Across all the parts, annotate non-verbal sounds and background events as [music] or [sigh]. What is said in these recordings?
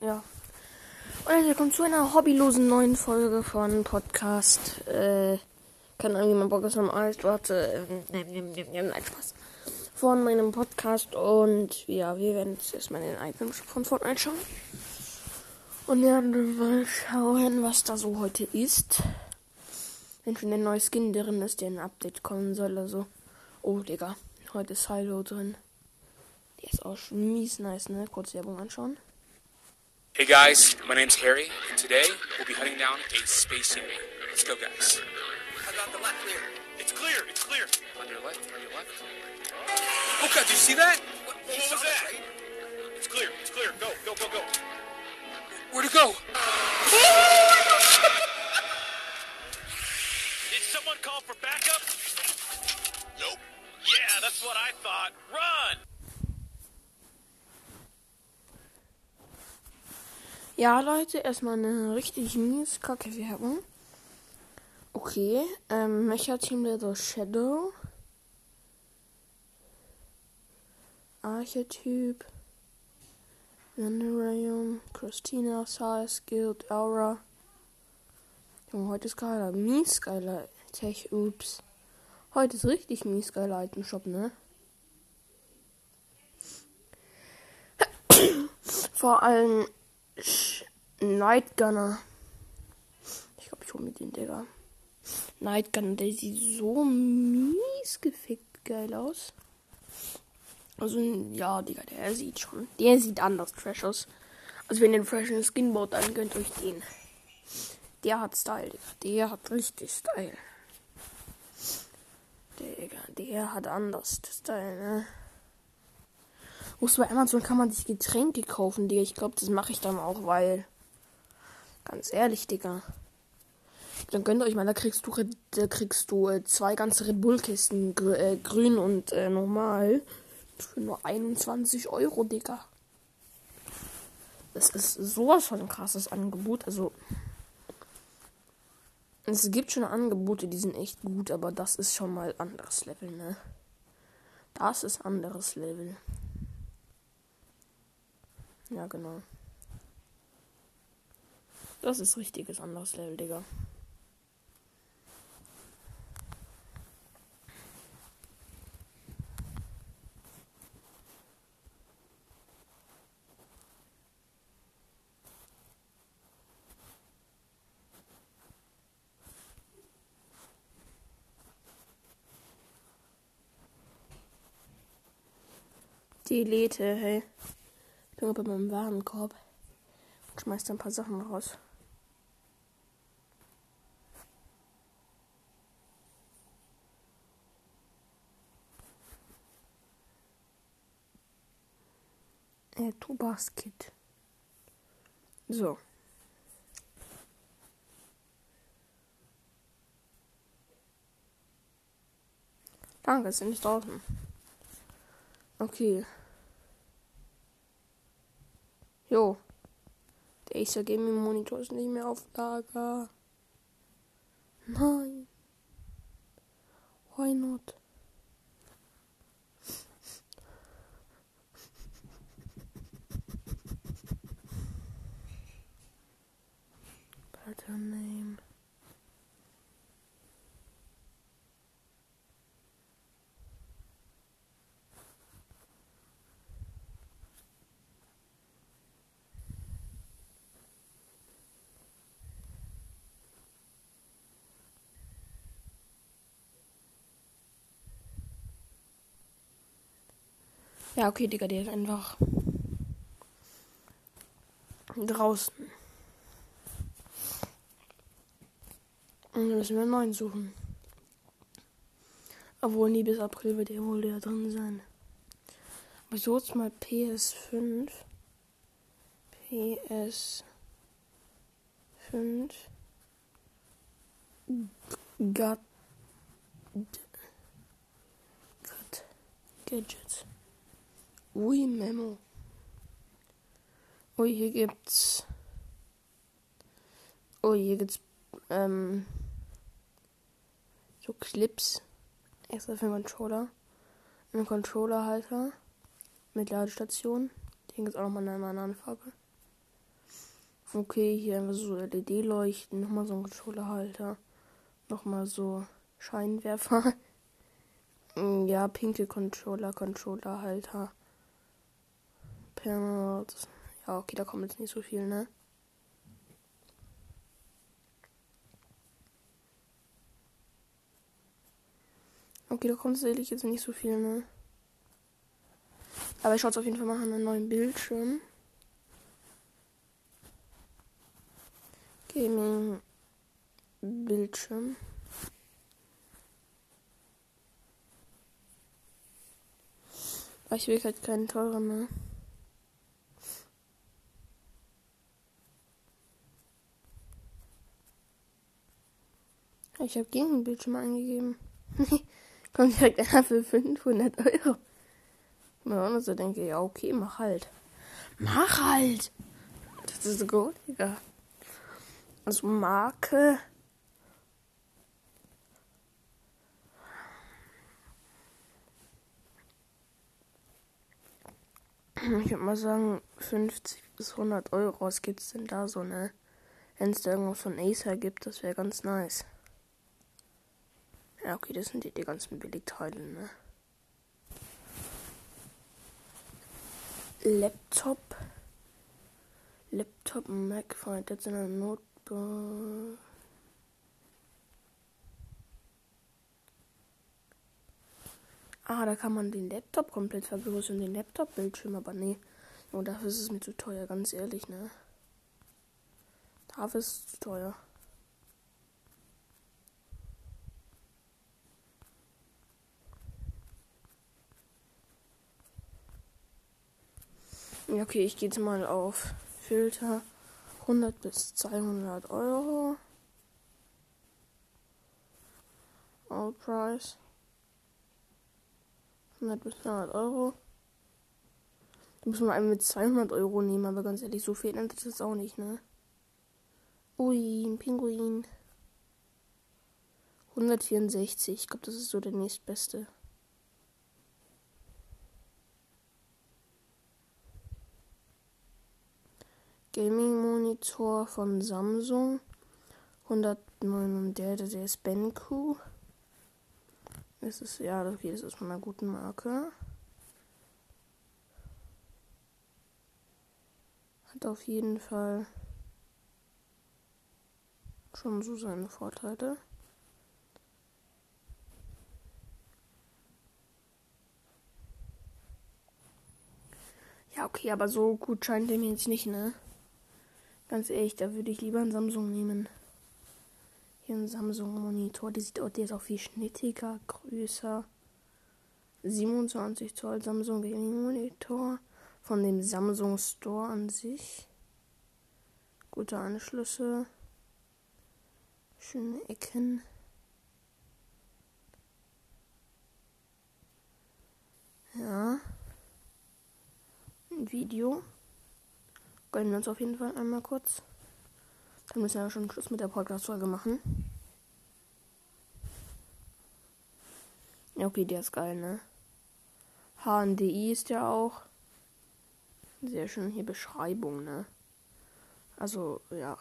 Ja. Und herzlich willkommen zu einer hobbylosen neuen Folge von Podcast. Äh, keine Ahnung, wie man Bock ist am Eis. Warte, äh, nein, Spaß. Von meinem Podcast und ja, wir werden jetzt erstmal den Item von Fortnite schauen. Und ja, mal schauen, was da so heute ist. Wenn schon der neue Skin drin ist, der ein Update kommen soll, also. Oh, Digga. Heute ist Silo drin. Der ist auch schon mies nice, ne? Kurz Werbung anschauen. Hey guys, my name's Harry, and today we'll be hunting down a space. Let's go, guys. How about the left clear? It's clear, it's clear. On your left, on your left. Oh god, did you see that? Ja, Leute, erstmal eine richtig mies kacke Werbung. Okay, ähm, Mecha Team Leader Shadow. Archetyp. Venerium, Christina, Size, Guild, Aura. Junge, heute ist geiler. Mies geiler Tech, ups. Heute ist richtig mies geiler Item Shop, ne? [coughs] Vor allem Night Gunner. Ich glaube, ich hole mir den, Digga. Night Gunner, der sieht so mies gefickt geil aus. Also, ja, Digga, der sieht schon. Der sieht anders trash aus. Also, wenn ihr einen freshen Skin baut, dann gönnt euch den. Der hat Style, Digga. Der hat richtig Style. Digga, der hat anders Style, ne? Musst du bei Amazon kann man sich Getränke kaufen, Digga. Ich glaube, das mache ich dann auch, weil. Ganz ehrlich, Digga. Dann gönnt euch mal, da kriegst du, da kriegst du äh, zwei ganze Red Bull Kisten, grü äh, grün und äh, normal. Für nur 21 Euro, Digga. Das ist sowas von ein krasses Angebot. Also. Es gibt schon Angebote, die sind echt gut, aber das ist schon mal anderes Level, ne? Das ist anderes Level. Ja, genau. Das ist richtiges anderes Level, Digga. Delete, hey. Ich bin bei meinem Warenkorb. Und schmeiß da ein paar Sachen raus. Äh, tu Basket. So. Danke, ist nicht draußen. Okay. Jo. Der Acer Gaming Monitor ist nicht mehr auf Lager. Nein. Why not? Ja, okay, Digga, der ist einfach draußen. Und dann müssen wir einen neuen suchen. Obwohl, nie bis April wird er wohl der drin sein. Aber so jetzt mal PS5. PS5. Got. Got. Gadgets. Ui, Memo. Ui, hier gibt's. Ui, hier gibt's, ähm, so Clips. Extra für den Controller. Ein Controllerhalter. Mit Ladestation. Den gibt's auch nochmal in einer anderen Farbe. Okay, hier einfach so LED-Leuchten, nochmal so ein Controllerhalter, nochmal so Scheinwerfer. [laughs] Ja, pinke Controller, Controllerhalter. Panels. Ja, okay, da kommt jetzt nicht so viel, ne? Okay, da kommt tatsächlich jetzt nicht so viel, ne? Aber ich schaue auf jeden Fall mal an einen neuen Bildschirm. Gaming Bildschirm. Aber ich will halt keinen teuren mehr. Ich habe Gaming-Bildschirm eingegeben. [laughs] Kommt direkt einer für 500 Euro. Ich auch nur so denke, ja, okay, mach halt. Mach halt! Das ist gut, Digga. Also Marke. Ich würde mal sagen, 50 bis 100 Euro. Was gibt's denn da so, ne? Wenn es da irgendwas von Acer gibt, das wäre ganz nice. Ja, okay, das sind die, die ganzen Billigteile, ne? Laptop. Laptop, Mac, jetzt in einer Notebook. Ah, da kann man den Laptop komplett vergrößern, den Laptop-Bildschirm, aber nee. Und dafür ist es mir zu teuer, ganz ehrlich, ne? Dafür ist es zu teuer. Okay, ich gehe jetzt mal auf Filter 100 bis 200 Euro. All Price 100 bis 200 Euro. Da muss man einen mit 200 Euro nehmen, aber ganz ehrlich, so viel ändert das auch nicht, ne? Ui, ein Pinguin. 164, ich glaube, das ist so der nächstbeste. Gaming-Monitor von Samsung. 109 der, der ist Benku. Das ist, ja, okay, das ist von einer guten Marke. Hat auf jeden Fall schon so seine Vorteile. Ja, okay, aber so gut scheint der mir jetzt nicht, ne? Ganz ehrlich, da würde ich lieber einen Samsung nehmen. Hier ein Samsung-Monitor, der sieht auch, der ist auch viel schnittiger, größer. 27 Zoll Samsung Gaming Monitor von dem Samsung Store an sich. Gute Anschlüsse. Schöne Ecken. Ja. Ein Video. Gönnen wir uns auf jeden Fall einmal kurz. Dann müssen wir schon Schluss mit der Podcast-Folge machen. Ja, okay, der ist geil, ne? HNDI ist ja auch. Sehr schön hier Beschreibung, ne? Also, ja.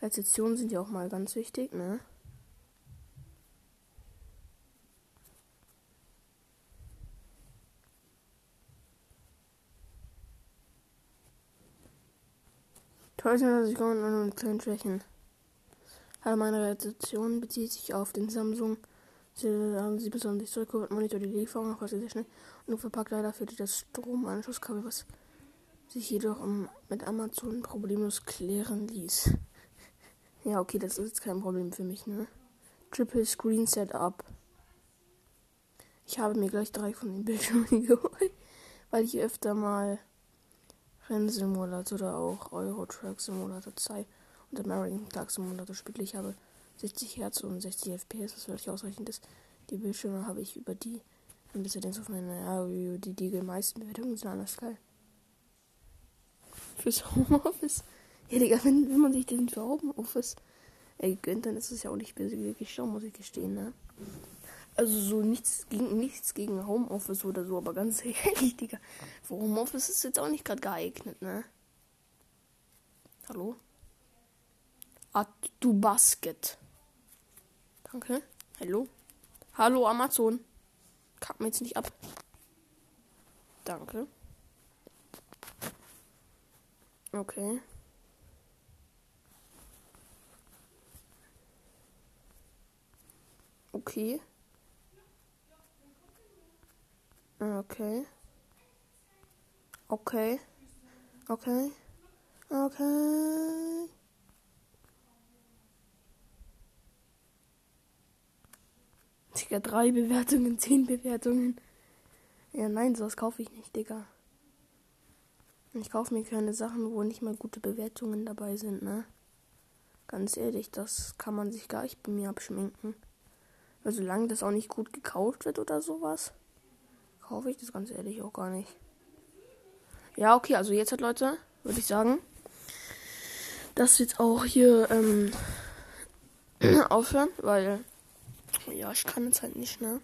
Rezeptionen sind ja auch mal ganz wichtig, ne? Täuschen kommen und kleinen Schwächen. Alle meine Rezeption bezieht sich auf den Samsung haben sie besonders zurückgeholt Monitor die Lieferung auch sehr schnell und verpackt leider fehlte das Stromanschlusskabel, was sich jedoch mit Amazon problemlos klären ließ. [laughs] Ja, okay, das ist jetzt kein Problem für mich, ne? Triple Screen Setup. Ich habe mir gleich drei von den [laughs] Bildschirmen geholt, weil ich öfter mal Rennsimulator oder auch Euro Truck Simulator 2 und American Truck Simulator spiele. Ich habe 60 Hertz und 60 FPS, das völlig ausreichend ist. Die Bildschirme habe ich über die ein bisschen denkst auf meine, ja, die, die meisten Bewertungen sind anders geil. Fürs Homeoffice. Ja, Digga, wenn, wenn man sich den für Homeoffice ey, gönnt, dann ist es ja auch nicht wirklich schau, muss ich gestehen, ne? Also so nichts gegen nichts gegen Homeoffice oder so, aber ganz [laughs] ehrlich, Digga, für Homeoffice ist jetzt auch nicht gerade geeignet, ne? Hallo? At du Basket. Danke. Hallo? Hallo Amazon. Kack mir jetzt nicht ab. Danke. Okay. Okay. Okay. Okay. Okay. Okay. Digga, drei Bewertungen, zehn Bewertungen. Ja, nein, sowas kaufe ich nicht, Digga. Ich kaufe mir keine Sachen, wo nicht mal gute Bewertungen dabei sind, ne? Ganz ehrlich, das kann man sich gar nicht bei mir abschminken. Weil solange das auch nicht gut gekauft wird oder sowas, kaufe ich das ganz ehrlich auch gar nicht. Ja, okay, also jetzt halt, Leute, würde ich sagen, das jetzt auch hier ähm, [clears throat] aufhören, weil ja, ich kann jetzt halt nicht, ne?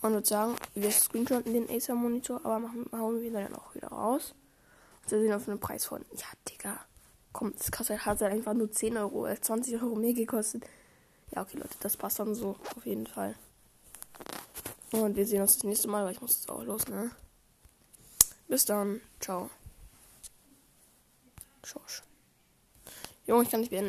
Und würde sagen, wir screenshotten den Acer Monitor, aber machen, hauen wir dann auch wieder raus. Und wir sehen auf einen Preis von, ja, Digga, komm, das kostet, hat halt einfach nur 10 Euro, äh, 20 Euro mehr gekostet. Ja, okay, Leute, das passt dann so, auf jeden Fall. Und wir sehen uns das nächste Mal, weil ich muss jetzt auch los, ne? Bis dann, ciao. Schorsch. Junge, ich kann nicht beenden.